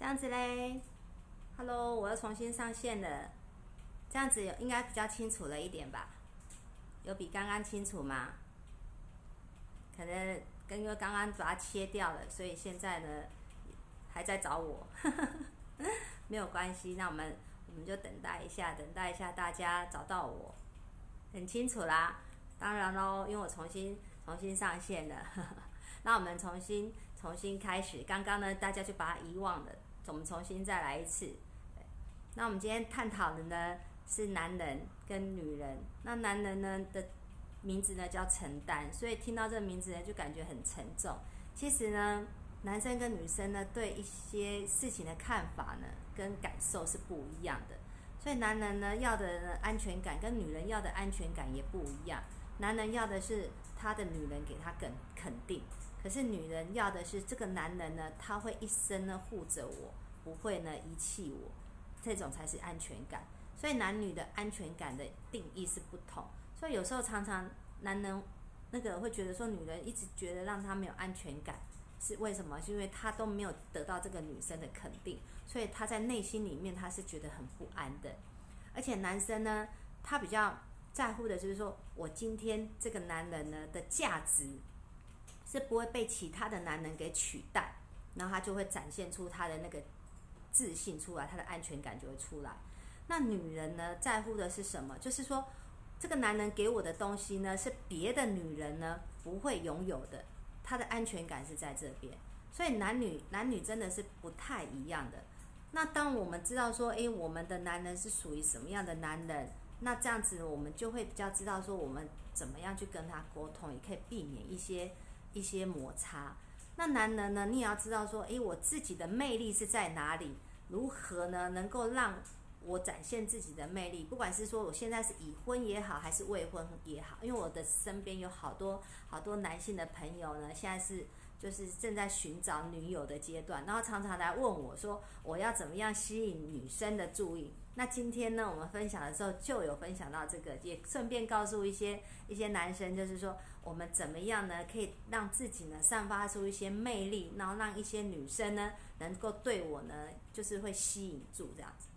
这样子嘞，Hello，我要重新上线了，这样子应该比较清楚了一点吧？有比刚刚清楚吗？可能因为刚刚把它切掉了，所以现在呢还在找我，没有关系，那我们我们就等待一下，等待一下大家找到我，很清楚啦。当然喽，因为我重新重新上线了，那我们重新重新开始。刚刚呢，大家就把它遗忘了。我们重新再来一次。那我们今天探讨的呢是男人跟女人。那男人呢的名字呢叫承担，所以听到这个名字呢就感觉很沉重。其实呢，男生跟女生呢对一些事情的看法呢跟感受是不一样的。所以男人呢要的安全感跟女人要的安全感也不一样。男人要的是他的女人给他肯肯定。可是女人要的是这个男人呢，他会一生呢护着我，不会呢遗弃我，这种才是安全感。所以男女的安全感的定义是不同。所以有时候常常男人那个会觉得说，女人一直觉得让他没有安全感，是为什么？是因为他都没有得到这个女生的肯定，所以他在内心里面他是觉得很不安的。而且男生呢，他比较在乎的就是说我今天这个男人呢的价值。是不会被其他的男人给取代，然后他就会展现出他的那个自信出来，他的安全感就会出来。那女人呢，在乎的是什么？就是说，这个男人给我的东西呢，是别的女人呢不会拥有的，他的安全感是在这边。所以男女男女真的是不太一样的。那当我们知道说，诶，我们的男人是属于什么样的男人，那这样子我们就会比较知道说，我们怎么样去跟他沟通，也可以避免一些。一些摩擦，那男人呢？你也要知道说，诶，我自己的魅力是在哪里？如何呢？能够让我展现自己的魅力？不管是说我现在是已婚也好，还是未婚也好，因为我的身边有好多好多男性的朋友呢，现在是就是正在寻找女友的阶段，然后常常来问我说，我要怎么样吸引女生的注意？那今天呢，我们分享的时候就有分享到这个，也顺便告诉一些一些男生，就是说我们怎么样呢，可以让自己呢散发出一些魅力，然后让一些女生呢能够对我呢就是会吸引住这样子。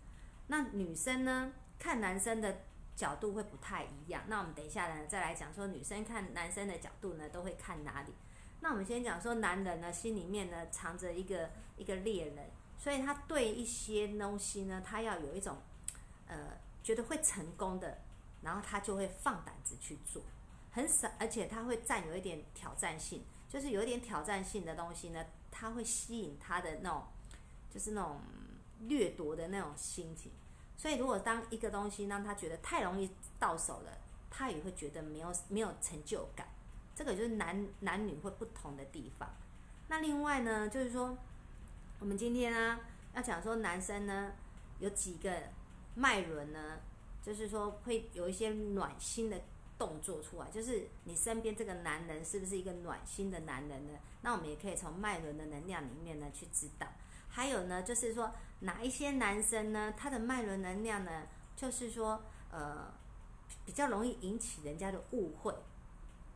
那女生呢看男生的角度会不太一样。那我们等一下呢再来讲说女生看男生的角度呢都会看哪里。那我们先讲说男人呢心里面呢藏着一个一个猎人，所以他对一些东西呢他要有一种。呃，觉得会成功的，然后他就会放胆子去做，很少，而且他会占有一点挑战性，就是有一点挑战性的东西呢，他会吸引他的那种，就是那种掠夺的那种心情。所以，如果当一个东西让他觉得太容易到手了，他也会觉得没有没有成就感。这个就是男男女会不同的地方。那另外呢，就是说，我们今天呢要讲说，男生呢有几个。脉轮呢，就是说会有一些暖心的动作出来，就是你身边这个男人是不是一个暖心的男人呢？那我们也可以从脉轮的能量里面呢去知道。还有呢，就是说哪一些男生呢，他的脉轮能量呢，就是说呃比较容易引起人家的误会，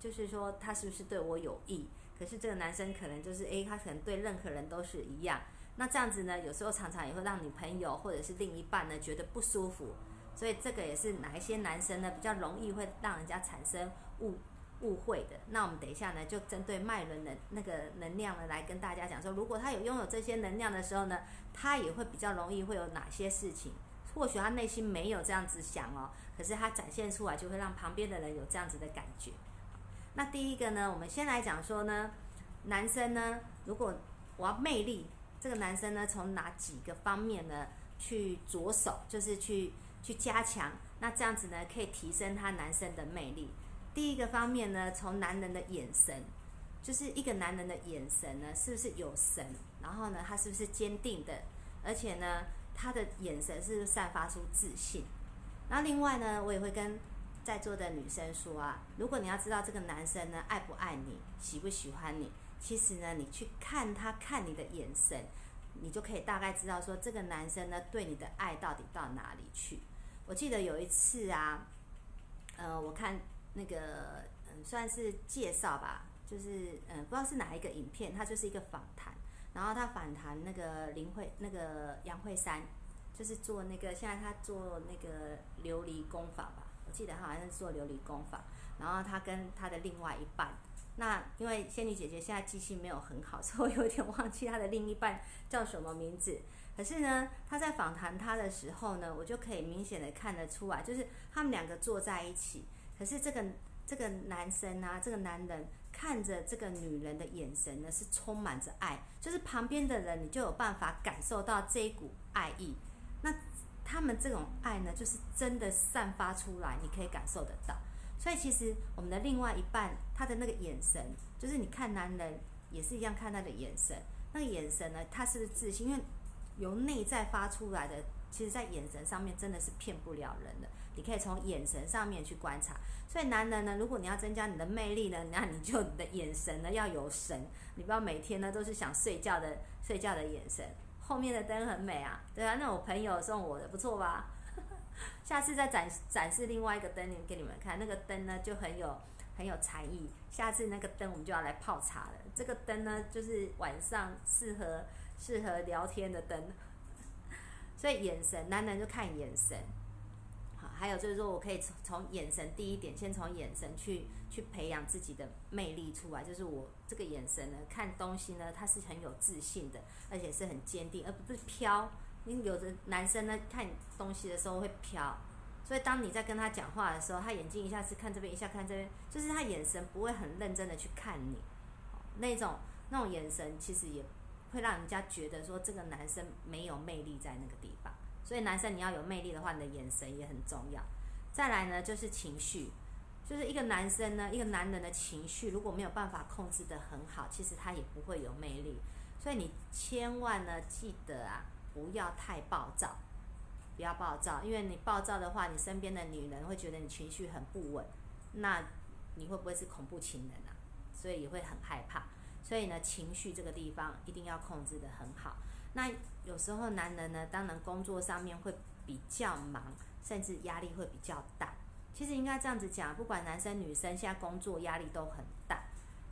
就是说他是不是对我有意？可是这个男生可能就是诶，他可能对任何人都是一样。那这样子呢，有时候常常也会让女朋友或者是另一半呢觉得不舒服，所以这个也是哪一些男生呢比较容易会让人家产生误误会的。那我们等一下呢，就针对脉轮的那个能量呢来跟大家讲说，如果他有拥有这些能量的时候呢，他也会比较容易会有哪些事情。或许他内心没有这样子想哦，可是他展现出来就会让旁边的人有这样子的感觉。那第一个呢，我们先来讲说呢，男生呢，如果我要魅力。这个男生呢，从哪几个方面呢去着手，就是去去加强，那这样子呢，可以提升他男生的魅力。第一个方面呢，从男人的眼神，就是一个男人的眼神呢，是不是有神？然后呢，他是不是坚定的？而且呢，他的眼神是不是散发出自信？那另外呢，我也会跟在座的女生说啊，如果你要知道这个男生呢爱不爱你，喜不喜欢你。其实呢，你去看他看你的眼神，你就可以大概知道说这个男生呢对你的爱到底到哪里去。我记得有一次啊，呃，我看那个嗯算是介绍吧，就是嗯不知道是哪一个影片，它就是一个访谈。然后他访谈那个林慧那个杨慧珊，就是做那个现在他做那个琉璃工法吧，我记得他好像是做琉璃工法。然后他跟他的另外一半，那因为仙女姐姐现在记性没有很好，所以我有点忘记他的另一半叫什么名字。可是呢，他在访谈他的时候呢，我就可以明显的看得出来，就是他们两个坐在一起，可是这个这个男生啊，这个男人看着这个女人的眼神呢，是充满着爱，就是旁边的人你就有办法感受到这一股爱意。那他们这种爱呢，就是真的散发出来，你可以感受得到。所以其实我们的另外一半，他的那个眼神，就是你看男人也是一样看他的眼神，那个眼神呢，他是不是自信？因为由内在发出来的，其实在眼神上面真的是骗不了人的。你可以从眼神上面去观察。所以男人呢，如果你要增加你的魅力呢，那你就你的眼神呢要有神，你不要每天呢都是想睡觉的睡觉的眼神。后面的灯很美啊，对啊，那我朋友送我的，不错吧？下次再展展示另外一个灯给你们看，那个灯呢就很有很有才艺。下次那个灯我们就要来泡茶了。这个灯呢就是晚上适合适合聊天的灯。所以眼神，男人就看眼神。好，还有就是说我可以从从眼神第一点，先从眼神去去培养自己的魅力出来。就是我这个眼神呢，看东西呢，它是很有自信的，而且是很坚定，而不是飘。因为有的男生呢，看东西的时候会飘，所以当你在跟他讲话的时候，他眼睛一下是看这边，一下看这边，就是他眼神不会很认真的去看你，那种那种眼神其实也会让人家觉得说这个男生没有魅力在那个地方。所以男生你要有魅力的话，你的眼神也很重要。再来呢，就是情绪，就是一个男生呢，一个男人的情绪如果没有办法控制的很好，其实他也不会有魅力。所以你千万呢记得啊。不要太暴躁，不要暴躁，因为你暴躁的话，你身边的女人会觉得你情绪很不稳，那你会不会是恐怖情人啊？所以也会很害怕。所以呢，情绪这个地方一定要控制的很好。那有时候男人呢，当然工作上面会比较忙，甚至压力会比较大。其实应该这样子讲，不管男生女生，现在工作压力都很大。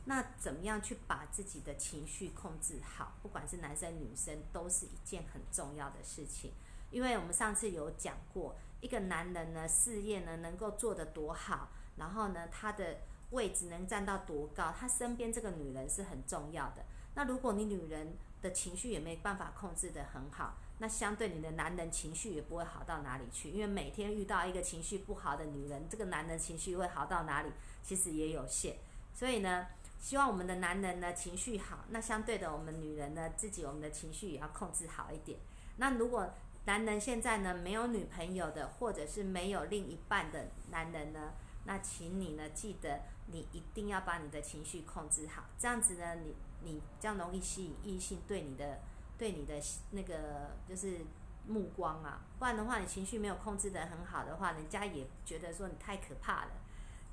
那怎么样去把自己的情绪控制好？不管是男生女生，都是一件很重要的事情。因为我们上次有讲过，一个男人呢，事业呢能够做得多好，然后呢，他的位置能站到多高，他身边这个女人是很重要的。那如果你女人的情绪也没办法控制得很好，那相对你的男人情绪也不会好到哪里去。因为每天遇到一个情绪不好的女人，这个男人情绪会好到哪里？其实也有限。所以呢。希望我们的男人呢情绪好，那相对的我们女人呢自己我们的情绪也要控制好一点。那如果男人现在呢没有女朋友的，或者是没有另一半的男人呢，那请你呢记得你一定要把你的情绪控制好，这样子呢你你比较容易吸引异性对你的对你的那个就是目光啊，不然的话你情绪没有控制的很好的话，人家也觉得说你太可怕了。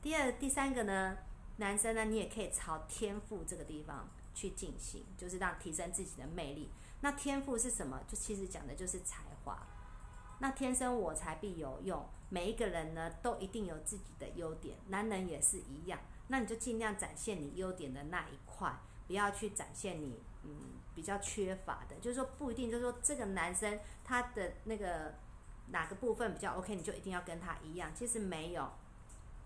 第二第三个呢？男生呢，你也可以朝天赋这个地方去进行，就是让提升自己的魅力。那天赋是什么？就其实讲的就是才华。那天生我材必有用，每一个人呢都一定有自己的优点，男人也是一样。那你就尽量展现你优点的那一块，不要去展现你嗯比较缺乏的。就是说不一定，就是说这个男生他的那个哪个部分比较 OK，你就一定要跟他一样。其实没有，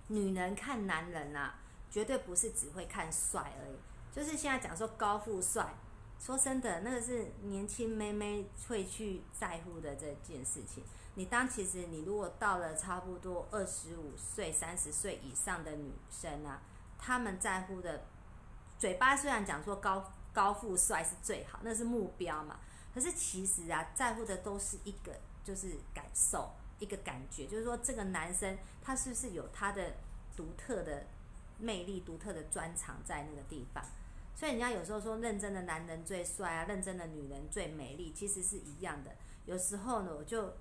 女人看男人啊。绝对不是只会看帅而已，就是现在讲说高富帅，说真的，那个是年轻妹妹会去在乎的这件事情。你当其实你如果到了差不多二十五岁、三十岁以上的女生啊，她们在乎的，嘴巴虽然讲说高高富帅是最好，那是目标嘛，可是其实啊，在乎的都是一个就是感受，一个感觉，就是说这个男生他是不是有他的独特的。魅力独特的专长在那个地方，所以人家有时候说认真的男人最帅啊，认真的女人最美丽，其实是一样的。有时候呢，我就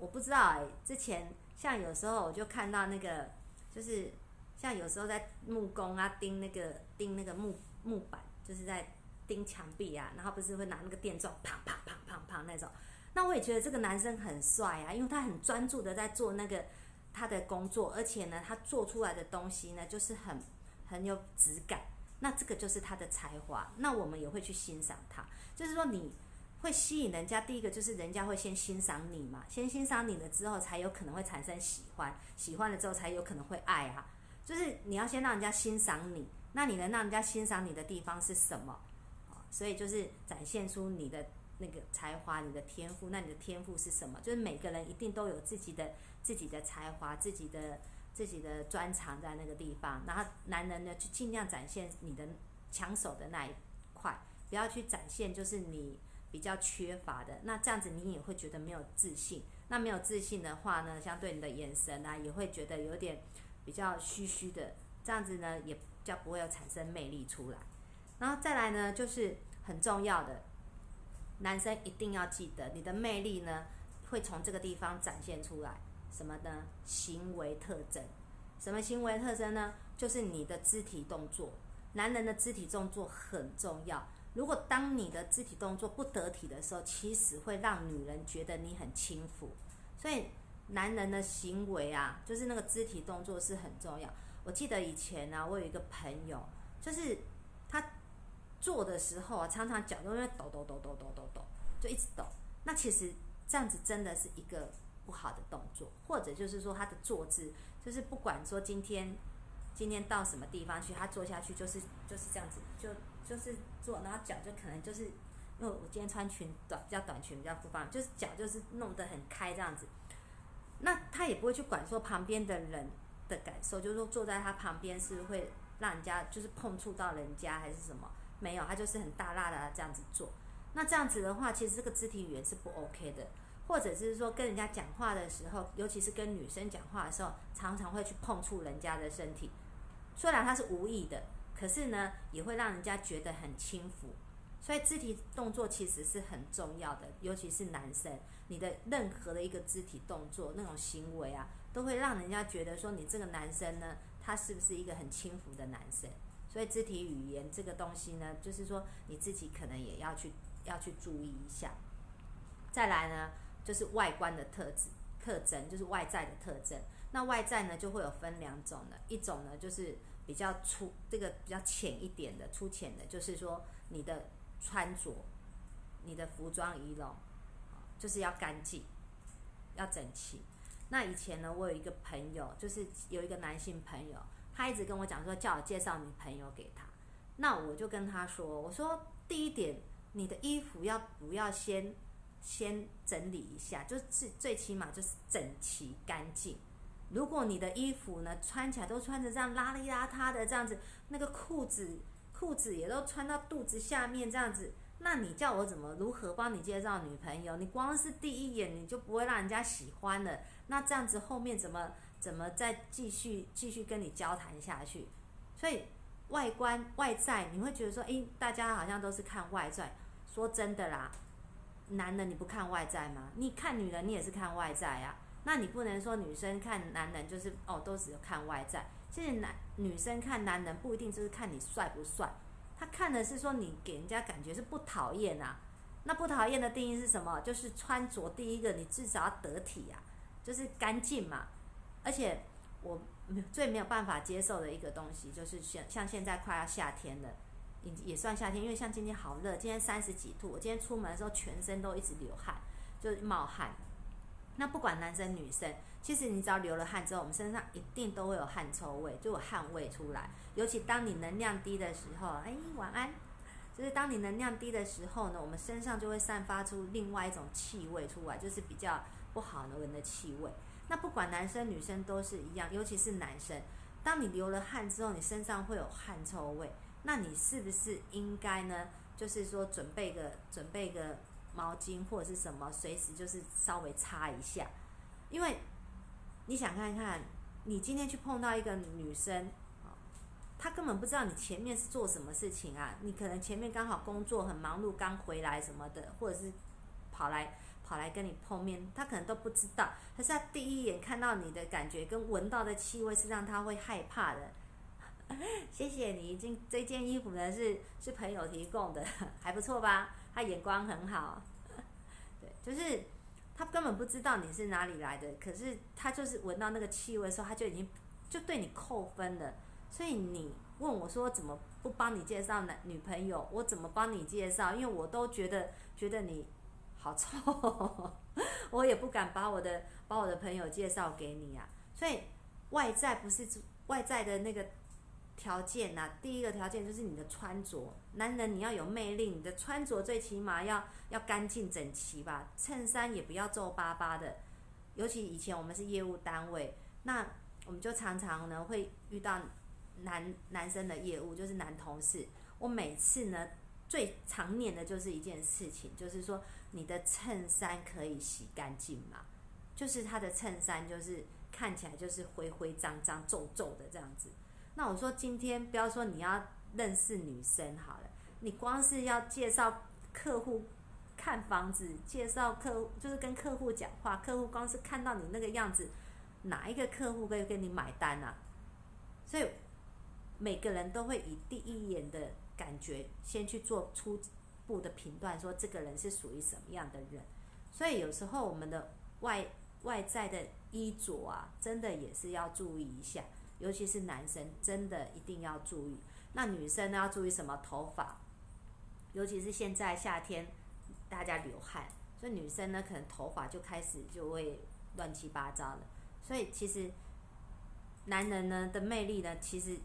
我不知道哎，之前像有时候我就看到那个，就是像有时候在木工啊钉那个钉那个木木板，就是在钉墙壁啊，然后不是会拿那个电钻啪啪啪啪啪那种，那我也觉得这个男生很帅啊，因为他很专注的在做那个。他的工作，而且呢，他做出来的东西呢，就是很很有质感。那这个就是他的才华，那我们也会去欣赏他。就是说你会吸引人家，第一个就是人家会先欣赏你嘛，先欣赏你了之后，才有可能会产生喜欢，喜欢了之后才有可能会爱啊。就是你要先让人家欣赏你，那你能让人家欣赏你的地方是什么？所以就是展现出你的那个才华，你的天赋。那你的天赋是什么？就是每个人一定都有自己的自己的才华，自己的自己的专长在那个地方。然后男人呢，就尽量展现你的抢手的那一块，不要去展现就是你比较缺乏的。那这样子你也会觉得没有自信。那没有自信的话呢，相对你的眼神啊，也会觉得有点比较虚虚的。这样子呢，也较不会有产生魅力出来。然后再来呢，就是很重要的，男生一定要记得，你的魅力呢会从这个地方展现出来。什么呢？行为特征。什么行为特征呢？就是你的肢体动作。男人的肢体动作很重要。如果当你的肢体动作不得体的时候，其实会让女人觉得你很轻浮。所以男人的行为啊，就是那个肢体动作是很重要。我记得以前呢，我有一个朋友，就是他。做的时候啊，常常脚都会抖抖抖抖抖抖抖，就一直抖。那其实这样子真的是一个不好的动作，或者就是说他的坐姿，就是不管说今天今天到什么地方去，他坐下去就是就是这样子，就就是坐，然后脚就可能就是因为我今天穿裙短，比较短裙比较不方，就是脚就是弄得很开这样子。那他也不会去管说旁边的人的感受，就是说坐在他旁边是会让人家就是碰触到人家还是什么。没有，他就是很大辣的这样子做。那这样子的话，其实这个肢体语言是不 OK 的。或者是说跟人家讲话的时候，尤其是跟女生讲话的时候，常常会去碰触人家的身体。虽然他是无意的，可是呢，也会让人家觉得很轻浮。所以肢体动作其实是很重要的，尤其是男生，你的任何的一个肢体动作那种行为啊，都会让人家觉得说你这个男生呢，他是不是一个很轻浮的男生？所以肢体语言这个东西呢，就是说你自己可能也要去要去注意一下。再来呢，就是外观的特质特征，就是外在的特征。那外在呢，就会有分两种的，一种呢就是比较粗，这个比较浅一点的、粗浅的，就是说你的穿着、你的服装仪容，就是要干净、要整齐。那以前呢，我有一个朋友，就是有一个男性朋友。他一直跟我讲说，叫我介绍女朋友给他。那我就跟他说，我说第一点，你的衣服要不要先先整理一下，就是最起码就是整齐干净。如果你的衣服呢穿起来都穿着这样邋里邋遢的这样子，那个裤子裤子也都穿到肚子下面这样子，那你叫我怎么如何帮你介绍女朋友？你光是第一眼你就不会让人家喜欢了，那这样子后面怎么？怎么再继续继续跟你交谈下去？所以外观外在你会觉得说，诶，大家好像都是看外在。说真的啦，男人你不看外在吗？你看女人你也是看外在啊。那你不能说女生看男人就是哦，都只有看外在。其实男女生看男人不一定就是看你帅不帅，他看的是说你给人家感觉是不讨厌啊。那不讨厌的定义是什么？就是穿着第一个你至少要得体呀，就是干净嘛。而且我最没有办法接受的一个东西，就是像像现在快要夏天了，也也算夏天，因为像今天好热，今天三十几度，我今天出门的时候全身都一直流汗，就是冒汗。那不管男生女生，其实你只要流了汗之后，我们身上一定都会有汗臭味，就有汗味出来。尤其当你能量低的时候，哎，晚安。就是当你能量低的时候呢，我们身上就会散发出另外一种气味出来，就是比较不好的闻的气味。那不管男生女生都是一样，尤其是男生，当你流了汗之后，你身上会有汗臭味，那你是不是应该呢？就是说准备个准备个毛巾或者是什么，随时就是稍微擦一下，因为你想看看，你今天去碰到一个女生，她根本不知道你前面是做什么事情啊，你可能前面刚好工作很忙碌，刚回来什么的，或者是跑来。跑来跟你碰面，她可能都不知道。可是她第一眼看到你的感觉跟闻到的气味是让她会害怕的。谢谢你，这这件衣服呢是是朋友提供的，还不错吧？他眼光很好。对，就是他根本不知道你是哪里来的，可是他就是闻到那个气味的时候，他就已经就对你扣分了。所以你问我说怎么不帮你介绍男女朋友，我怎么帮你介绍？因为我都觉得觉得你好臭，我也不敢把我的把我的朋友介绍给你啊。所以外在不是外在的那个条件呐，第一个条件就是你的穿着，男人你要有魅力，你的穿着最起码要要干净整齐吧，衬衫也不要皱巴巴的。尤其以前我们是业务单位，那我们就常常呢会遇到男男生的业务，就是男同事。我每次呢最常念的就是一件事情，就是说你的衬衫可以洗干净吗？就是他的衬衫就是看起来就是灰灰脏脏皱皱的这样子。那我说今天不要说你要认识女生好了，你光是要介绍客户。看房子，介绍客户，就是跟客户讲话。客户光是看到你那个样子，哪一个客户会跟你买单啊？所以每个人都会以第一眼的感觉先去做初步的评断，说这个人是属于什么样的人。所以有时候我们的外外在的衣着啊，真的也是要注意一下，尤其是男生，真的一定要注意。那女生呢，要注意什么？头发，尤其是现在夏天。大家流汗，所以女生呢，可能头发就开始就会乱七八糟了。所以其实男人呢的魅力呢，其实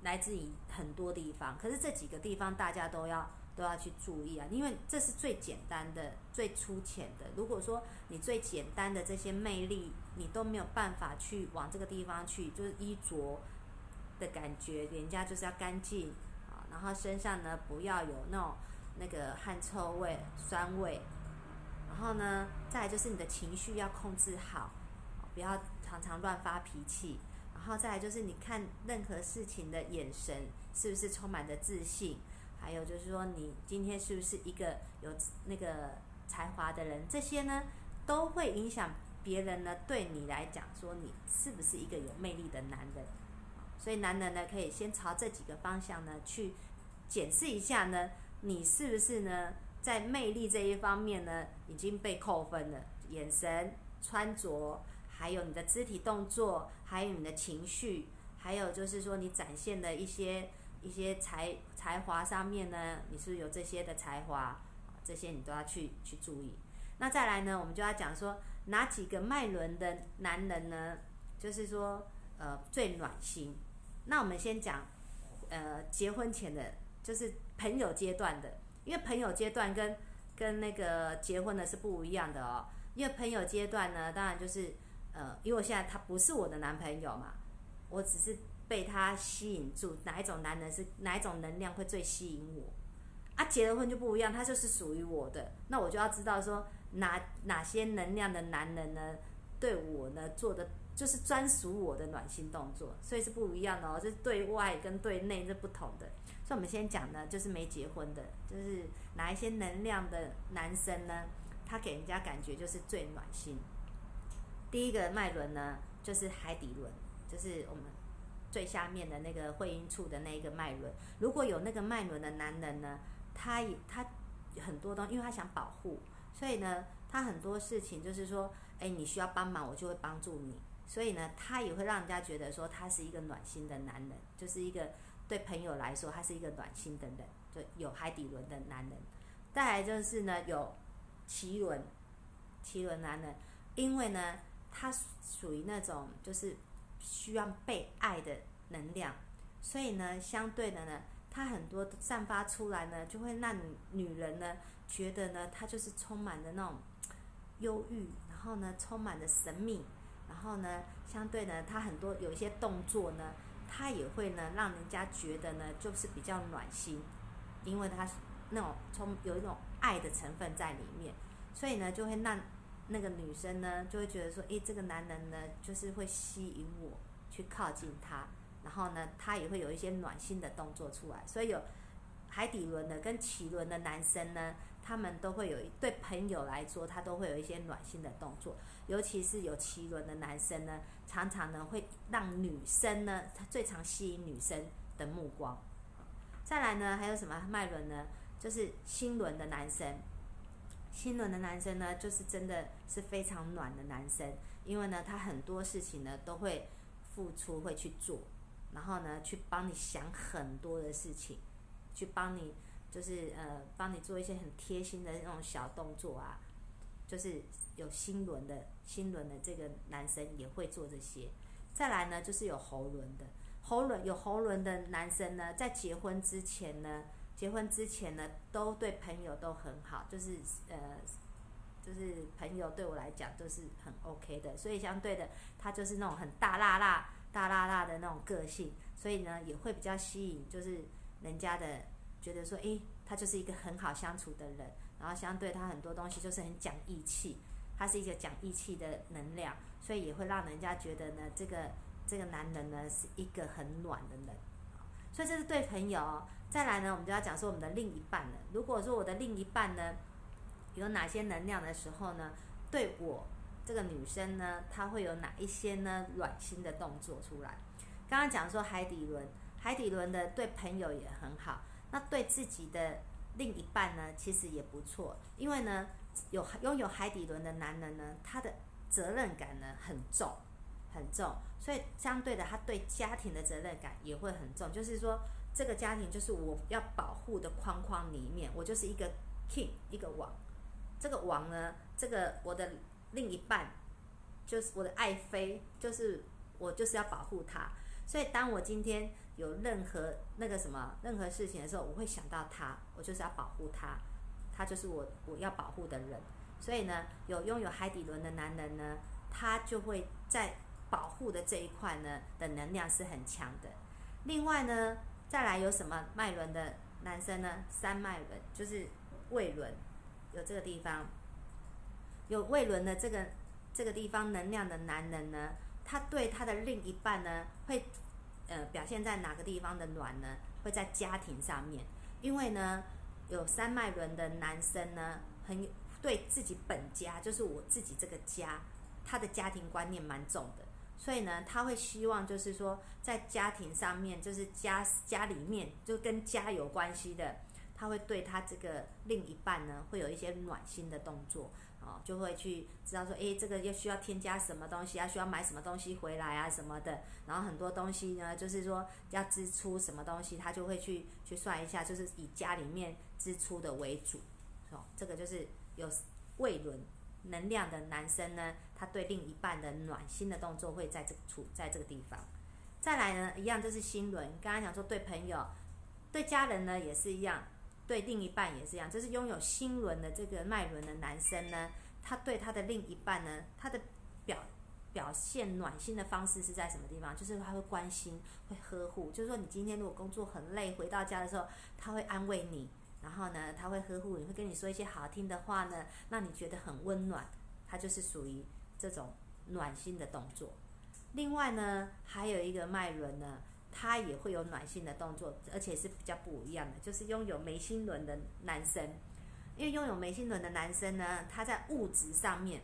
来自于很多地方。可是这几个地方大家都要都要去注意啊，因为这是最简单的、最粗浅的。如果说你最简单的这些魅力，你都没有办法去往这个地方去，就是衣着的感觉，人家就是要干净啊，然后身上呢不要有那种。那个汗臭味、酸味，然后呢，再来就是你的情绪要控制好，不要常常乱发脾气。然后再来就是你看任何事情的眼神是不是充满着自信，还有就是说你今天是不是一个有那个才华的人，这些呢都会影响别人呢对你来讲说你是不是一个有魅力的男人。所以男人呢可以先朝这几个方向呢去检视一下呢。你是不是呢？在魅力这一方面呢，已经被扣分了。眼神、穿着，还有你的肢体动作，还有你的情绪，还有就是说你展现的一些一些才才华上面呢，你是不是有这些的才华？这些你都要去去注意。那再来呢，我们就要讲说哪几个脉轮的男人呢？就是说呃最暖心。那我们先讲呃结婚前的。就是朋友阶段的，因为朋友阶段跟跟那个结婚的是不一样的哦。因为朋友阶段呢，当然就是呃，因为我现在他不是我的男朋友嘛，我只是被他吸引住。哪一种男人是哪一种能量会最吸引我？啊，结了婚就不一样，他就是属于我的，那我就要知道说哪哪些能量的男人呢，对我呢做的就是专属我的暖心动作，所以是不一样的哦，就是对外跟对内是不同的。所以我们先讲呢，就是没结婚的，就是哪一些能量的男生呢？他给人家感觉就是最暖心。第一个脉轮呢，就是海底轮，就是我们最下面的那个会阴处的那一个脉轮。如果有那个脉轮的男人呢，他也他很多东西，因为他想保护，所以呢，他很多事情就是说，哎，你需要帮忙，我就会帮助你。所以呢，他也会让人家觉得说，他是一个暖心的男人，就是一个。对朋友来说，他是一个暖心的人，就有海底轮的男人。再来就是呢，有脐轮，脐轮男人，因为呢，他属于那种就是需要被爱的能量，所以呢，相对的呢，它很多散发出来呢，就会让女人呢觉得呢，她就是充满的那种忧郁，然后呢，充满着神秘，然后呢，相对呢，他很多有一些动作呢。他也会呢，让人家觉得呢，就是比较暖心，因为他那种从有一种爱的成分在里面，所以呢，就会让那个女生呢，就会觉得说，诶，这个男人呢，就是会吸引我去靠近他，然后呢，他也会有一些暖心的动作出来，所以有海底轮的跟脐轮的男生呢。他们都会有对朋友来说，他都会有一些暖心的动作，尤其是有奇轮的男生呢，常常呢会让女生呢，他最常吸引女生的目光。再来呢，还有什么脉轮呢？就是心轮的男生，心轮的男生呢，就是真的是非常暖的男生，因为呢，他很多事情呢都会付出，会去做，然后呢，去帮你想很多的事情，去帮你就是呃，帮你做一些很贴心的那种小动作啊，就是有心轮的心轮的这个男生也会做这些。再来呢，就是有喉轮的，喉轮有喉轮的男生呢，在结婚之前呢，结婚之前呢，都对朋友都很好，就是呃。就是朋友对我来讲都是很 OK 的，所以相对的，他就是那种很大辣辣、大辣辣的那种个性，所以呢也会比较吸引，就是人家的觉得说，诶，他就是一个很好相处的人，然后相对他很多东西就是很讲义气，他是一个讲义气的能量，所以也会让人家觉得呢，这个这个男人呢是一个很暖的人，所以这是对朋友。再来呢，我们就要讲说我们的另一半了。如果说我的另一半呢，有哪些能量的时候呢？对我这个女生呢，她会有哪一些呢？软心的动作出来。刚刚讲说海底轮，海底轮的对朋友也很好，那对自己的另一半呢，其实也不错。因为呢，有拥有海底轮的男人呢，他的责任感呢很重，很重，所以相对的，他对家庭的责任感也会很重。就是说，这个家庭就是我要保护的框框里面，我就是一个 king，一个王。这个王呢，这个我的另一半，就是我的爱妃，就是我就是要保护他。所以当我今天有任何那个什么任何事情的时候，我会想到他，我就是要保护他，他就是我我要保护的人。所以呢，有拥有海底轮的男人呢，他就会在保护的这一块呢的能量是很强的。另外呢，再来有什么脉轮的男生呢？三脉轮就是胃轮。有这个地方，有胃轮的这个这个地方能量的男人呢，他对他的另一半呢，会呃表现在哪个地方的暖呢？会在家庭上面，因为呢，有三脉轮的男生呢，很对自己本家，就是我自己这个家，他的家庭观念蛮重的，所以呢，他会希望就是说，在家庭上面，就是家家里面就跟家有关系的。他会对他这个另一半呢，会有一些暖心的动作，哦，就会去知道说，诶，这个要需要添加什么东西啊，需要买什么东西回来啊什么的。然后很多东西呢，就是说要支出什么东西，他就会去去算一下，就是以家里面支出的为主，哦，这个就是有胃轮能量的男生呢，他对另一半的暖心的动作会在这处在这个地方。再来呢，一样就是心轮，刚刚讲说对朋友、对家人呢也是一样。对另一半也是一样，就是拥有心轮的这个脉轮的男生呢，他对他的另一半呢，他的表表现暖心的方式是在什么地方？就是他会关心，会呵护。就是说，你今天如果工作很累，回到家的时候，他会安慰你，然后呢，他会呵护你，会跟你说一些好听的话呢，让你觉得很温暖。他就是属于这种暖心的动作。另外呢，还有一个脉轮呢。他也会有暖心的动作，而且是比较不一样的，就是拥有眉心轮的男生。因为拥有眉心轮的男生呢，他在物质上面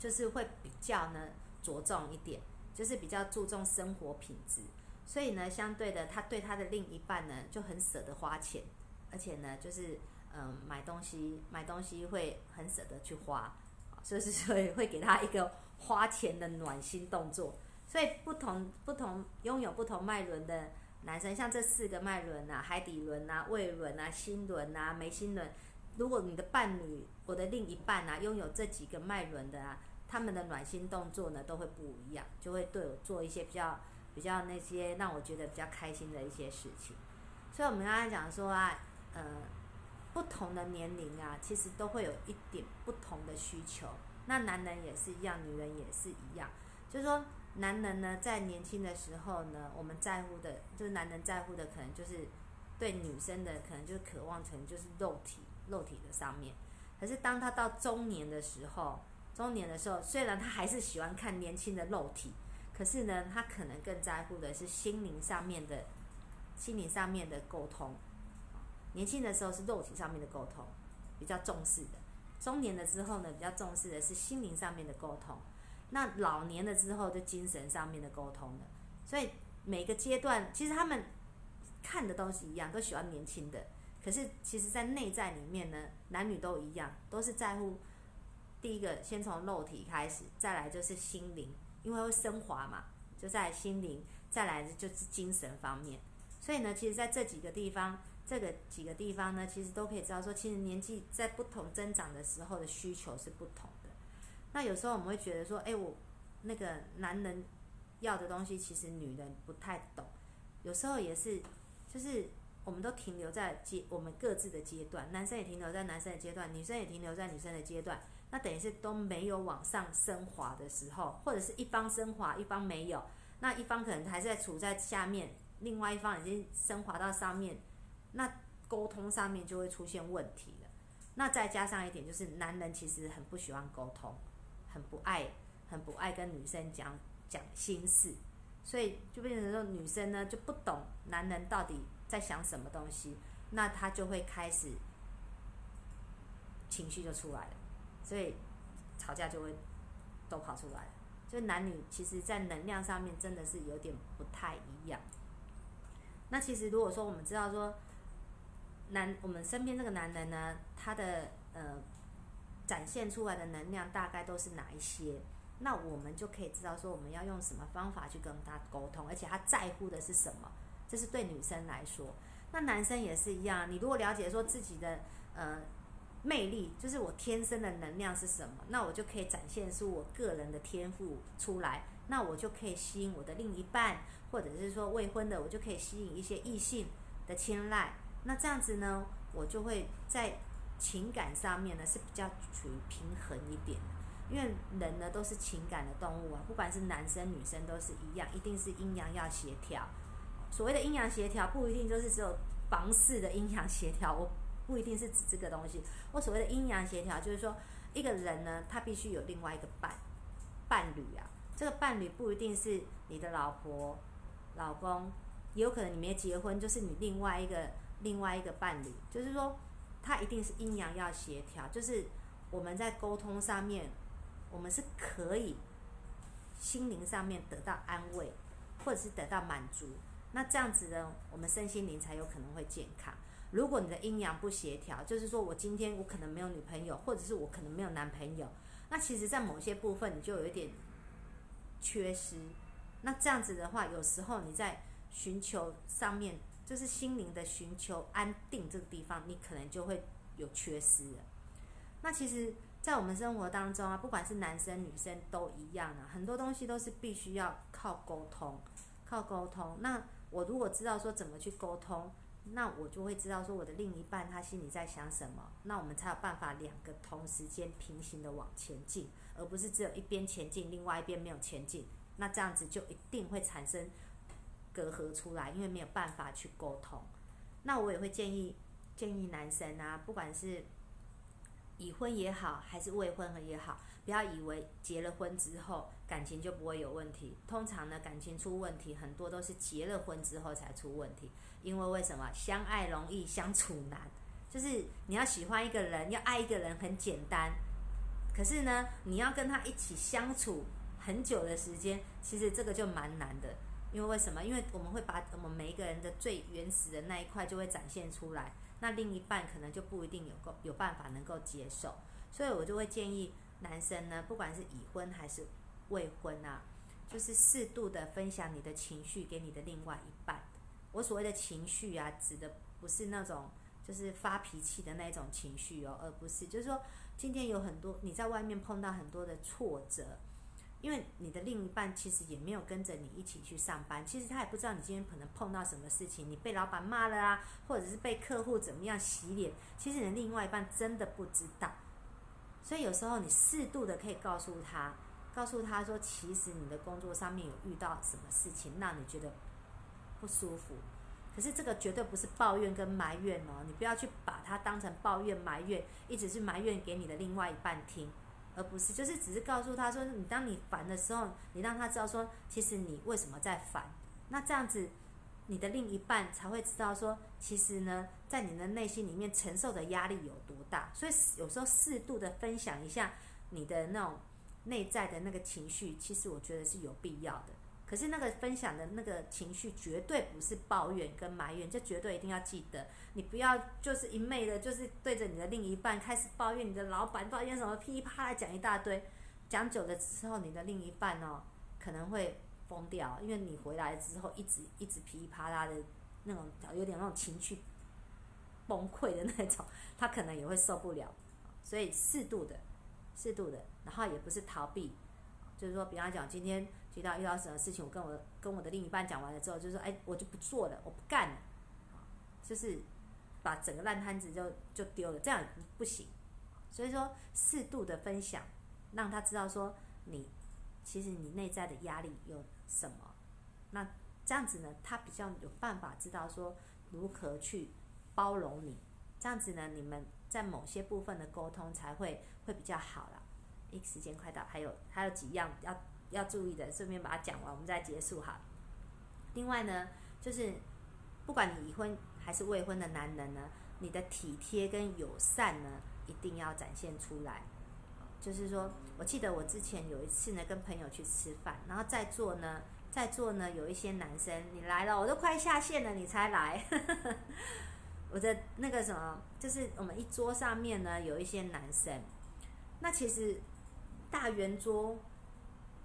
就是会比较呢着重一点，就是比较注重生活品质。所以呢，相对的，他对他的另一半呢就很舍得花钱，而且呢，就是嗯买东西买东西会很舍得去花，所以所以会给他一个花钱的暖心动作。所以不同不同拥有不同脉轮的男生，像这四个脉轮啊，海底轮啊、胃轮啊、心轮啊、眉心轮，如果你的伴侣，我的另一半啊，拥有这几个脉轮的啊，他们的暖心动作呢，都会不一样，就会对我做一些比较比较那些让我觉得比较开心的一些事情。所以我们刚才讲说啊，呃，不同的年龄啊，其实都会有一点不同的需求。那男人也是一样，女人也是一样，就是说。男人呢，在年轻的时候呢，我们在乎的，就是男人在乎的，可能就是对女生的，可能就是渴望成就是肉体，肉体的上面。可是当他到中年的时候，中年的时候，虽然他还是喜欢看年轻的肉体，可是呢，他可能更在乎的是心灵上面的，心灵上面的沟通。年轻的时候是肉体上面的沟通，比较重视的；中年了之后呢，比较重视的是心灵上面的沟通。那老年了之后，就精神上面的沟通了。所以每个阶段，其实他们看的东西一样，都喜欢年轻的。可是其实，在内在里面呢，男女都一样，都是在乎第一个，先从肉体开始，再来就是心灵，因为会升华嘛，就在心灵，再来就是精神方面。所以呢，其实在这几个地方，这个几个地方呢，其实都可以知道说，其实年纪在不同增长的时候的需求是不同的。那有时候我们会觉得说，哎，我那个男人要的东西，其实女人不太懂。有时候也是，就是我们都停留在阶我们各自的阶段，男生也停留在男生的阶段，女生也停留在女生的阶段。那等于是都没有往上升华的时候，或者是一方升华，一方没有，那一方可能还在处在下面。另外一方已经升华到上面，那沟通上面就会出现问题了。那再加上一点，就是男人其实很不喜欢沟通，很不爱，很不爱跟女生讲讲心事，所以就变成说女生呢就不懂男人到底在想什么东西，那他就会开始情绪就出来了，所以吵架就会都跑出来了。就男女其实，在能量上面真的是有点不太一样。那其实如果说我们知道说，男我们身边这个男人呢，他的呃展现出来的能量大概都是哪一些，那我们就可以知道说我们要用什么方法去跟他沟通，而且他在乎的是什么，这是对女生来说。那男生也是一样，你如果了解说自己的呃魅力，就是我天生的能量是什么，那我就可以展现出我个人的天赋出来，那我就可以吸引我的另一半。或者是说未婚的，我就可以吸引一些异性的青睐。那这样子呢，我就会在情感上面呢是比较处于平衡一点的。因为人呢都是情感的动物啊，不管是男生女生都是一样，一定是阴阳要协调。所谓的阴阳协调，不一定就是只有房事的阴阳协调，我不一定是指这个东西。我所谓的阴阳协调，就是说一个人呢，他必须有另外一个伴伴侣啊。这个伴侣不一定是你的老婆。老公，也有可能你没结婚，就是你另外一个另外一个伴侣，就是说，他一定是阴阳要协调，就是我们在沟通上面，我们是可以心灵上面得到安慰，或者是得到满足，那这样子呢，我们身心灵才有可能会健康。如果你的阴阳不协调，就是说我今天我可能没有女朋友，或者是我可能没有男朋友，那其实在某些部分你就有一点缺失。那这样子的话，有时候你在寻求上面，就是心灵的寻求安定这个地方，你可能就会有缺失了。那其实，在我们生活当中啊，不管是男生女生都一样啊，很多东西都是必须要靠沟通，靠沟通。那我如果知道说怎么去沟通，那我就会知道说我的另一半他心里在想什么，那我们才有办法两个同时间平行的往前进，而不是只有一边前进，另外一边没有前进。那这样子就一定会产生隔阂出来，因为没有办法去沟通。那我也会建议建议男生啊，不管是已婚也好，还是未婚也好，不要以为结了婚之后感情就不会有问题。通常呢，感情出问题很多都是结了婚之后才出问题。因为为什么相爱容易相处难？就是你要喜欢一个人，要爱一个人很简单，可是呢，你要跟他一起相处。很久的时间，其实这个就蛮难的，因为为什么？因为我们会把我们每一个人的最原始的那一块就会展现出来，那另一半可能就不一定有够有办法能够接受，所以我就会建议男生呢，不管是已婚还是未婚啊，就是适度的分享你的情绪给你的另外一半。我所谓的情绪啊，指的不是那种就是发脾气的那种情绪哦，而不是就是说今天有很多你在外面碰到很多的挫折。因为你的另一半其实也没有跟着你一起去上班，其实他也不知道你今天可能碰到什么事情，你被老板骂了啊，或者是被客户怎么样洗脸，其实你的另外一半真的不知道。所以有时候你适度的可以告诉他，告诉他说，其实你的工作上面有遇到什么事情让你觉得不舒服，可是这个绝对不是抱怨跟埋怨哦，你不要去把它当成抱怨埋怨，一直去埋怨给你的另外一半听。而不是，就是只是告诉他说，你当你烦的时候，你让他知道说，其实你为什么在烦。那这样子，你的另一半才会知道说，其实呢，在你的内心里面承受的压力有多大。所以有时候适度的分享一下你的那种内在的那个情绪，其实我觉得是有必要的。可是那个分享的那个情绪绝对不是抱怨跟埋怨，这绝对一定要记得。你不要就是一昧的，就是对着你的另一半开始抱怨你的老板，抱怨什么噼里啪啦讲一大堆，讲久了之后，你的另一半哦可能会疯掉，因为你回来之后一直一直噼里啪啦的那种，有点那种情绪崩溃的那种，他可能也会受不了。所以适度的，适度的，然后也不是逃避，就是说，比方讲，今天遇到遇到什么事情，我跟我跟我的另一半讲完了之后，就说，哎，我就不做了，我不干了，就是把整个烂摊子就就丢了，这样不行。所以说，适度的分享，让他知道说，你其实你内在的压力有什么，那这样子呢，他比较有办法知道说如何去包容你，这样子呢，你们。在某些部分的沟通才会会比较好了。一时间快到，还有还有几样要要注意的，顺便把它讲完，我们再结束哈。另外呢，就是不管你已婚还是未婚的男人呢，你的体贴跟友善呢，一定要展现出来。就是说，我记得我之前有一次呢，跟朋友去吃饭，然后在座呢，在座呢有一些男生，你来了，我都快下线了，你才来。我的那个什么，就是我们一桌上面呢有一些男生，那其实大圆桌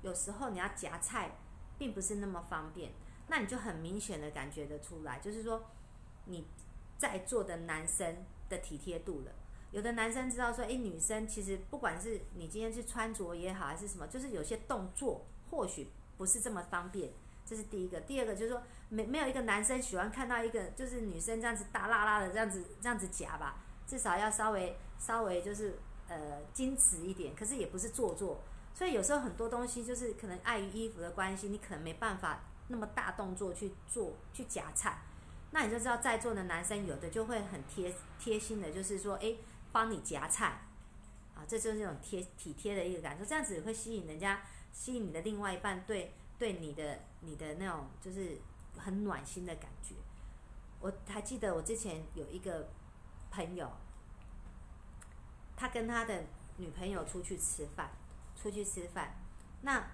有时候你要夹菜，并不是那么方便，那你就很明显的感觉得出来，就是说你在座的男生的体贴度了。有的男生知道说，诶，女生其实不管是你今天去穿着也好，还是什么，就是有些动作或许不是这么方便。这是第一个，第二个就是说，没没有一个男生喜欢看到一个就是女生这样子大拉拉的这样子这样子夹吧，至少要稍微稍微就是呃矜持一点，可是也不是做作，所以有时候很多东西就是可能碍于衣服的关系，你可能没办法那么大动作去做去夹菜，那你就知道在座的男生有的就会很贴贴心的，就是说哎帮你夹菜，啊这就是一种贴体贴的一个感受，这样子会吸引人家吸引你的另外一半对。对你的你的那种就是很暖心的感觉，我还记得我之前有一个朋友，他跟他的女朋友出去吃饭，出去吃饭，那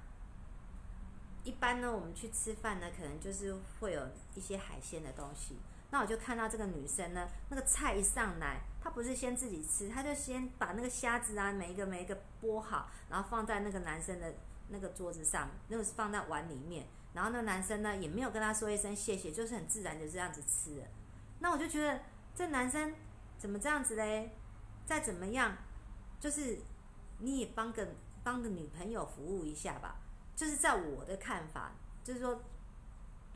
一般呢，我们去吃饭呢，可能就是会有一些海鲜的东西，那我就看到这个女生呢，那个菜一上来，她不是先自己吃，她就先把那个虾子啊，每一个每一个剥好，然后放在那个男生的。那个桌子上，那个是放在碗里面，然后那男生呢也没有跟他说一声谢谢，就是很自然就这样子吃了。那我就觉得这男生怎么这样子嘞？再怎么样，就是你也帮个帮个女朋友服务一下吧。就是在我的看法，就是说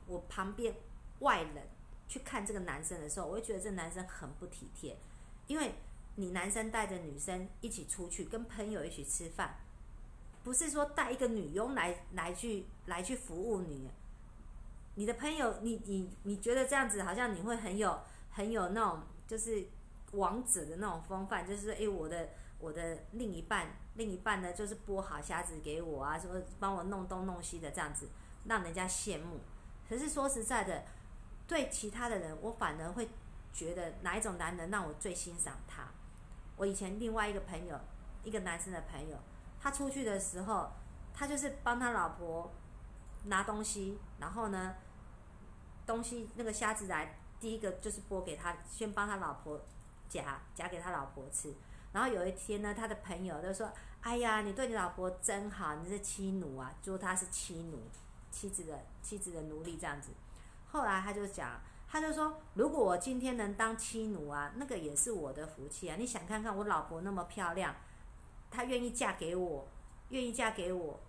我旁边外人去看这个男生的时候，我会觉得这男生很不体贴，因为你男生带着女生一起出去，跟朋友一起吃饭。不是说带一个女佣来来去来去服务你，你的朋友，你你你觉得这样子好像你会很有很有那种就是王子的那种风范，就是说，哎，我的我的另一半另一半呢，就是剥好虾子给我啊，什么帮我弄东弄西的这样子，让人家羡慕。可是说实在的，对其他的人，我反而会觉得哪一种男人让我最欣赏他。我以前另外一个朋友，一个男生的朋友。他出去的时候，他就是帮他老婆拿东西，然后呢，东西那个虾子来，第一个就是剥给他，先帮他老婆夹夹给他老婆吃。然后有一天呢，他的朋友就说：“哎呀，你对你老婆真好，你是妻奴啊，说他是妻奴，妻子的妻子的奴隶这样子。”后来他就讲，他就说：“如果我今天能当妻奴啊，那个也是我的福气啊！你想看看我老婆那么漂亮。”她愿意嫁给我，愿意嫁给我，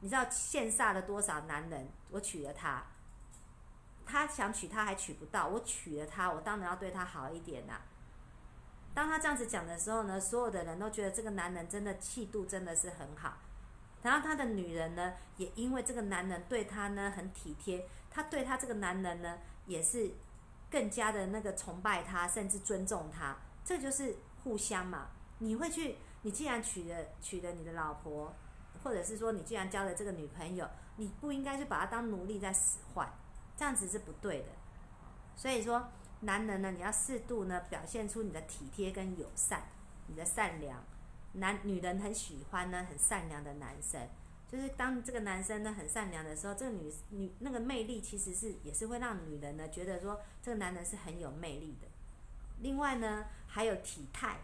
你知道羡煞了多少男人？我娶了她，他想娶她还娶不到，我娶了她，我当然要对她好一点呐。当他这样子讲的时候呢，所有的人都觉得这个男人真的气度真的是很好。然后他的女人呢，也因为这个男人对她呢很体贴，他对他这个男人呢也是更加的那个崇拜他，甚至尊重他。这就是互相嘛，你会去。你既然娶了娶了你的老婆，或者是说你既然交了这个女朋友，你不应该去把她当奴隶在使唤，这样子是不对的。所以说，男人呢，你要适度呢表现出你的体贴跟友善，你的善良。男女人很喜欢呢很善良的男生，就是当这个男生呢很善良的时候，这个女女那个魅力其实是也是会让女人呢觉得说这个男人是很有魅力的。另外呢，还有体态。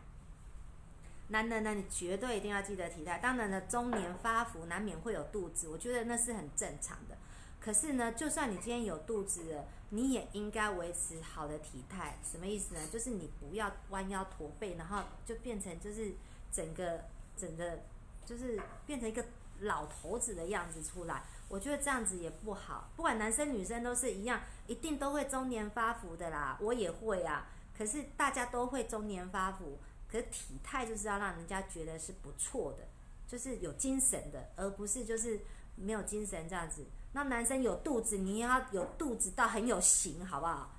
男人呢，你绝对一定要记得体态。当然了，中年发福难免会有肚子，我觉得那是很正常的。可是呢，就算你今天有肚子了，你也应该维持好的体态。什么意思呢？就是你不要弯腰驼背，然后就变成就是整个整个就是变成一个老头子的样子出来。我觉得这样子也不好。不管男生女生都是一样，一定都会中年发福的啦。我也会啊。可是大家都会中年发福，可体态就是要让人家觉得是不错的，就是有精神的，而不是就是没有精神这样子。那男生有肚子，你要有肚子到很有型，好不好？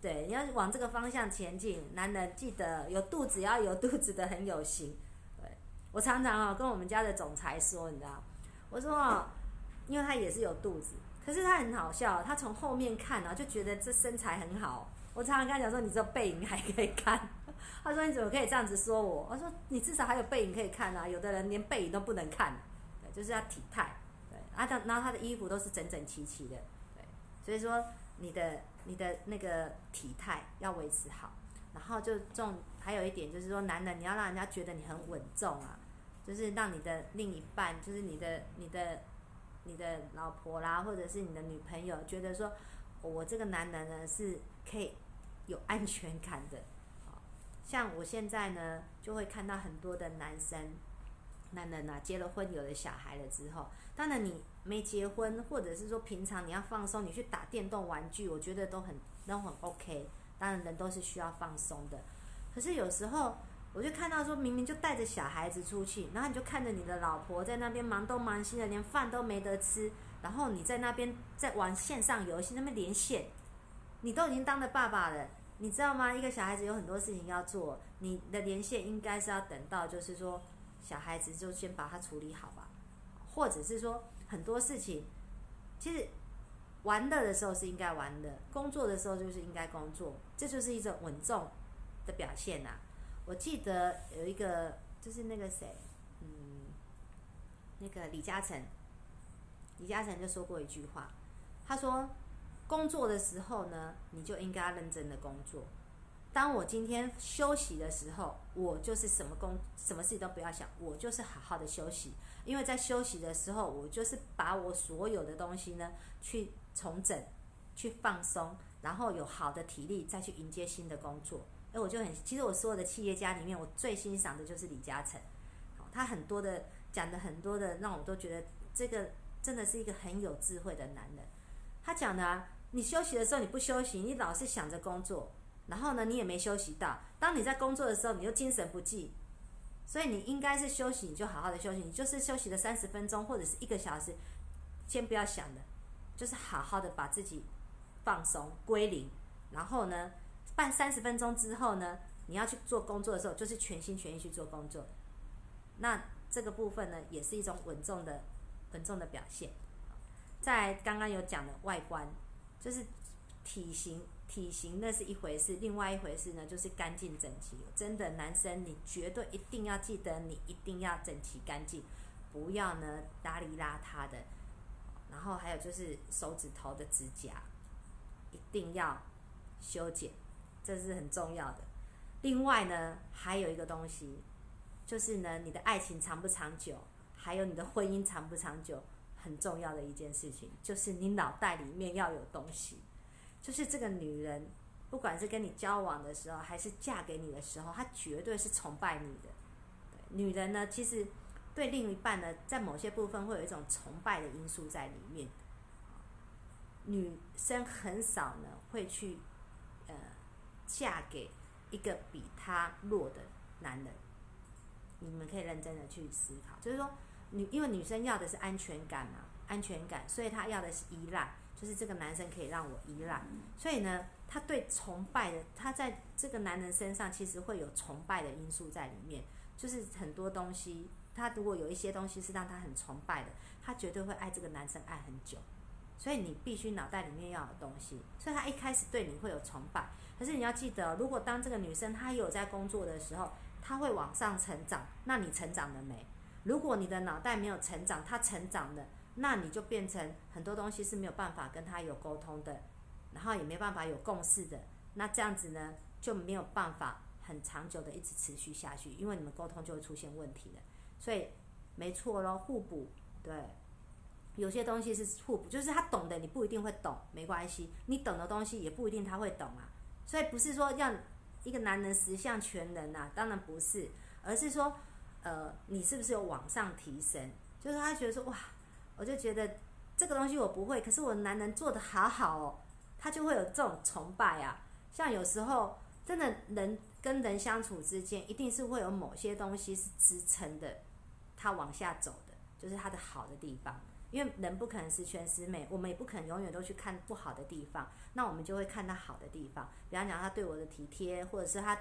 对，你要往这个方向前进。男人记得有肚子要有肚子的很有型。对我常常啊跟我们家的总裁说，你知道，我说哦，因为他也是有肚子，可是他很好笑，他从后面看啊就觉得这身材很好。我常常跟他讲说，你这背影还可以看。他说你怎么可以这样子说我？我说你至少还有背影可以看啊。有的人连背影都不能看，就是要体态，啊，他然后他的衣服都是整整齐齐的，对。所以说你的你的那个体态要维持好，然后就重还有一点就是说，男人你要让人家觉得你很稳重啊，就是让你的另一半，就是你的你的你的老婆啦，或者是你的女朋友，觉得说我这个男人呢是可以。有安全感的，像我现在呢，就会看到很多的男生、男人啊，结了婚有了小孩了之后，当然你没结婚，或者是说平常你要放松，你去打电动玩具，我觉得都很都很 OK。当然人都是需要放松的，可是有时候我就看到说明明就带着小孩子出去，然后你就看着你的老婆在那边忙东忙西的，连饭都没得吃，然后你在那边在玩线上游戏，那边连线。你都已经当了爸爸了，你知道吗？一个小孩子有很多事情要做，你的连线应该是要等到，就是说小孩子就先把他处理好吧，或者是说很多事情，其实玩乐的时候是应该玩的，工作的时候就是应该工作，这就是一种稳重的表现呐。我记得有一个就是那个谁，嗯，那个李嘉诚，李嘉诚就说过一句话，他说。工作的时候呢，你就应该认真的工作。当我今天休息的时候，我就是什么工什么事都不要想，我就是好好的休息。因为在休息的时候，我就是把我所有的东西呢去重整、去放松，然后有好的体力再去迎接新的工作。哎，我就很，其实我所有的企业家里面，我最欣赏的就是李嘉诚。他很多的讲的很多的，让我都觉得这个真的是一个很有智慧的男人。他讲的啊。你休息的时候你不休息，你老是想着工作，然后呢，你也没休息到。当你在工作的时候，你又精神不济，所以你应该是休息，你就好好的休息，你就是休息了三十分钟或者是一个小时，先不要想的，就是好好的把自己放松归零，然后呢，半三十分钟之后呢，你要去做工作的时候，就是全心全意去做工作。那这个部分呢，也是一种稳重的稳重的表现。在刚刚有讲的外观。就是体型，体型那是一回事，另外一回事呢，就是干净整齐。真的，男生你绝对一定要记得，你一定要整齐干净，不要呢邋里邋遢的。然后还有就是手指头的指甲一定要修剪，这是很重要的。另外呢，还有一个东西，就是呢，你的爱情长不长久，还有你的婚姻长不长久。很重要的一件事情，就是你脑袋里面要有东西。就是这个女人，不管是跟你交往的时候，还是嫁给你的时候，她绝对是崇拜你的。女人呢，其实对另一半呢，在某些部分会有一种崇拜的因素在里面。女生很少呢会去呃嫁给一个比她弱的男人。你们可以认真的去思考，就是说。女，因为女生要的是安全感嘛，安全感，所以她要的是依赖，就是这个男生可以让我依赖。所以呢，他对崇拜的，他在这个男人身上其实会有崇拜的因素在里面，就是很多东西，他如果有一些东西是让他很崇拜的，他绝对会爱这个男生爱很久。所以你必须脑袋里面要有东西，所以他一开始对你会有崇拜。可是你要记得，如果当这个女生她有在工作的时候，她会往上成长，那你成长了没？如果你的脑袋没有成长，他成长了，那你就变成很多东西是没有办法跟他有沟通的，然后也没办法有共识的。那这样子呢，就没有办法很长久的一直持续下去，因为你们沟通就会出现问题了。所以没错咯，互补对。有些东西是互补，就是他懂的你不一定会懂，没关系，你懂的东西也不一定他会懂啊。所以不是说让一个男人十项全能呐，当然不是，而是说，呃，你是不是有往上提升？就是他觉得说，哇，我就觉得这个东西我不会，可是我男人做的好好哦，他就会有这种崇拜啊。像有时候真的人跟人相处之间，一定是会有某些东西是支撑的，他往下走的，就是他的好的地方。因为人不可能十全十美，我们也不可能永远都去看不好的地方，那我们就会看他好的地方。比方讲，他对我的体贴，或者是他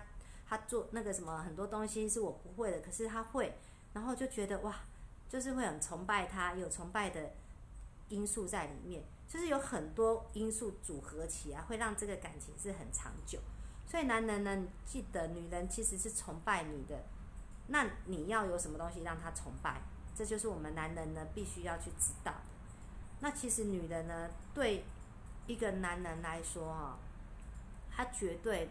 他做那个什么很多东西是我不会的，可是他会，然后就觉得哇，就是会很崇拜他，有崇拜的因素在里面，就是有很多因素组合起来，会让这个感情是很长久。所以男人呢，记得女人其实是崇拜你的，那你要有什么东西让他崇拜？这就是我们男人呢必须要去知道的。那其实女人呢，对一个男人来说哈，他绝对，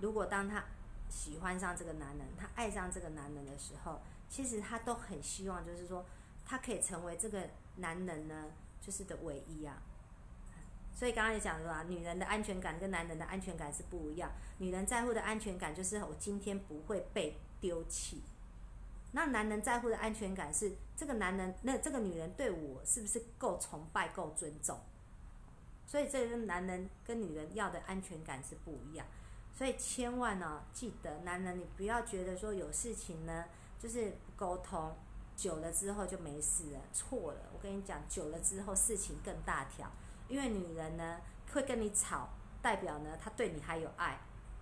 如果当他喜欢上这个男人，他爱上这个男人的时候，其实他都很希望，就是说，他可以成为这个男人呢，就是的唯一啊。所以刚刚也讲了啊，女人的安全感跟男人的安全感是不一样。女人在乎的安全感就是我今天不会被丢弃。那男人在乎的安全感是这个男人，那这个女人对我是不是够崇拜、够尊重？所以这个男人跟女人要的安全感是不一样。所以千万呢，记得男人你不要觉得说有事情呢，就是沟通久了之后就没事了，错了。我跟你讲，久了之后事情更大条，因为女人呢会跟你吵，代表呢她对你还有爱。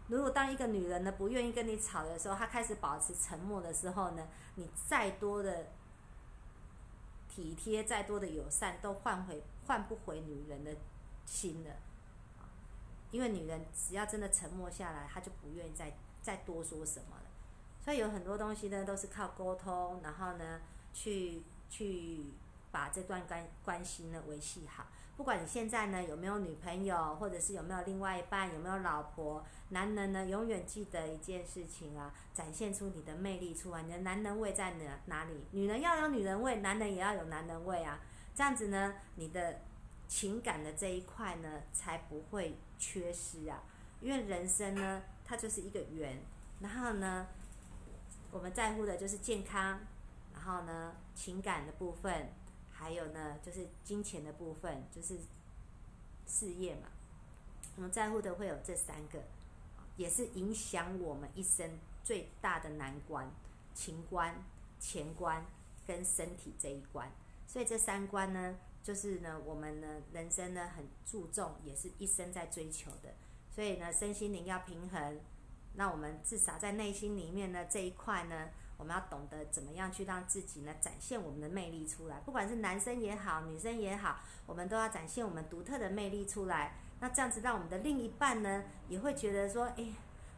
如果当一个女人呢不愿意跟你吵的时候，她开始保持沉默的时候呢，你再多的体贴、再多的友善，都换回换不回女人的心了。因为女人只要真的沉默下来，她就不愿意再再多说什么。所以有很多东西呢，都是靠沟通，然后呢，去去把这段关关系呢维系好。不管你现在呢有没有女朋友，或者是有没有另外一半，有没有老婆，男人呢永远记得一件事情啊，展现出你的魅力出来。你的男人味在哪哪里？女人要有女人味，男人也要有男人味啊。这样子呢，你的情感的这一块呢才不会缺失啊。因为人生呢，它就是一个圆，然后呢，我们在乎的就是健康，然后呢，情感的部分。还有呢，就是金钱的部分，就是事业嘛。我们在乎的会有这三个，也是影响我们一生最大的难关：情关、钱关跟身体这一关。所以这三关呢，就是呢，我们呢人生呢很注重，也是一生在追求的。所以呢，身心灵要平衡。那我们至少在内心里面呢这一块呢。我们要懂得怎么样去让自己呢展现我们的魅力出来，不管是男生也好，女生也好，我们都要展现我们独特的魅力出来。那这样子让我们的另一半呢也会觉得说，哎，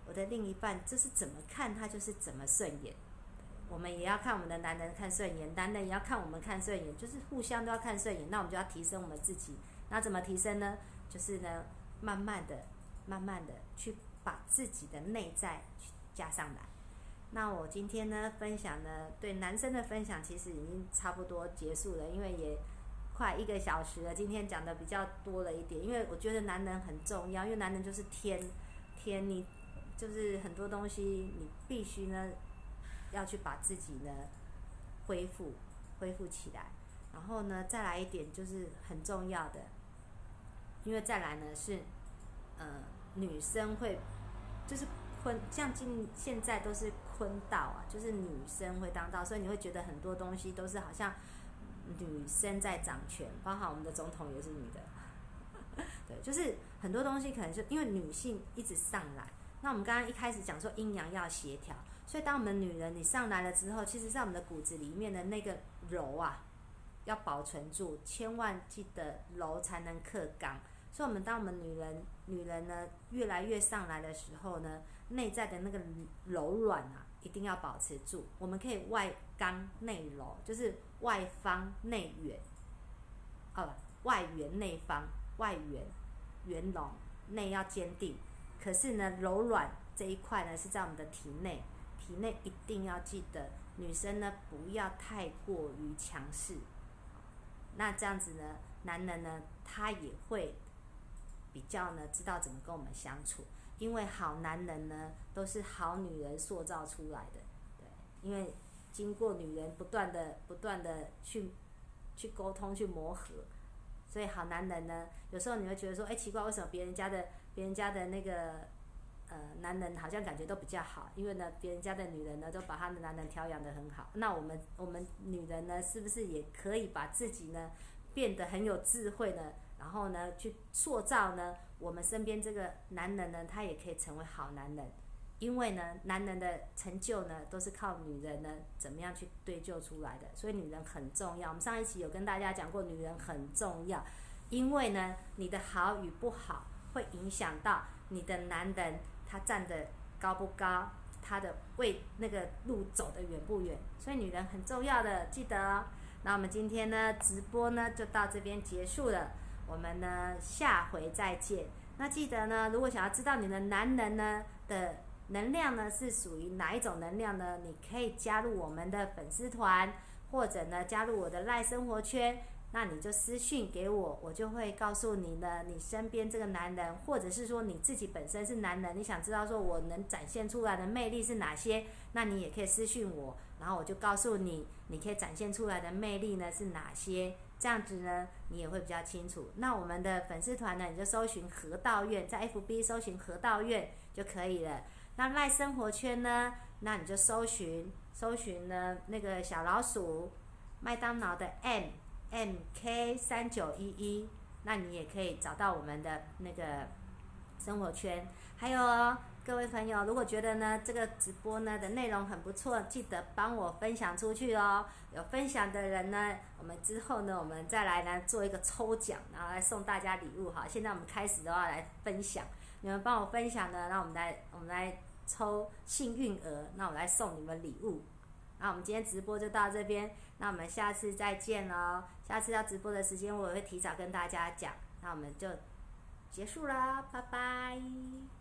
我的另一半就是怎么看他就是怎么顺眼。我们也要看我们的男人看顺眼，男人也要看我们看顺眼，就是互相都要看顺眼。那我们就要提升我们自己。那怎么提升呢？就是呢，慢慢的、慢慢的去把自己的内在加上来。那我今天呢分享呢，对男生的分享其实已经差不多结束了，因为也快一个小时了。今天讲的比较多了一点，因为我觉得男人很重要，因为男人就是天天，你就是很多东西你必须呢要去把自己呢恢复恢复起来，然后呢再来一点就是很重要的，因为再来呢是呃女生会就是。坤像近现在都是坤道啊，就是女生会当道，所以你会觉得很多东西都是好像女生在掌权，包括我们的总统也是女的。对，就是很多东西可能就因为女性一直上来，那我们刚刚一开始讲说阴阳要协调，所以当我们女人你上来了之后，其实在我们的骨子里面的那个柔啊，要保存住，千万记得柔才能克刚。所以，我们当我们女人女人呢越来越上来的时候呢。内在的那个柔软啊，一定要保持住。我们可以外刚内柔，就是外方内圆，哦，外圆内方，外圆圆融，内要坚定。可是呢，柔软这一块呢是在我们的体内，体内一定要记得，女生呢不要太过于强势，那这样子呢，男人呢，他也会比较呢知道怎么跟我们相处，因为好男人呢都是好女人塑造出来的，对，因为经过女人不断的不断的去去沟通去磨合，所以好男人呢，有时候你会觉得说，哎，奇怪，为什么别人家的别人家的那个。呃，男人好像感觉都比较好，因为呢，别人家的女人呢都把他的男人调养的很好。那我们我们女人呢，是不是也可以把自己呢变得很有智慧呢？然后呢，去塑造呢我们身边这个男人呢，他也可以成为好男人。因为呢，男人的成就呢都是靠女人呢怎么样去堆就出来的，所以女人很重要。我们上一期有跟大家讲过，女人很重要，因为呢，你的好与不好会影响到你的男人。他站得高不高？他的为那个路走得远不远？所以女人很重要的，记得哦。那我们今天呢直播呢就到这边结束了，我们呢下回再见。那记得呢，如果想要知道你的男人呢的能量呢是属于哪一种能量呢？你可以加入我们的粉丝团，或者呢加入我的赖生活圈。那你就私讯给我，我就会告诉你呢，你身边这个男人，或者是说你自己本身是男人，你想知道说我能展现出来的魅力是哪些，那你也可以私讯我，然后我就告诉你，你可以展现出来的魅力呢是哪些，这样子呢你也会比较清楚。那我们的粉丝团呢，你就搜寻河道院，在 FB 搜寻河道院就可以了。那赖生活圈呢，那你就搜寻搜寻呢那个小老鼠麦当劳的 M。M K 三九一一，那你也可以找到我们的那个生活圈。还有各位朋友，如果觉得呢这个直播呢的内容很不错，记得帮我分享出去哦。有分享的人呢，我们之后呢，我们再来呢做一个抽奖，然后来送大家礼物哈。现在我们开始的话来分享，你们帮我分享呢，那我们来我们来抽幸运儿，那我来送你们礼物。那我们今天直播就到这边，那我们下次再见喽。下次要直播的时间，我也会提早跟大家讲。那我们就结束了，拜拜。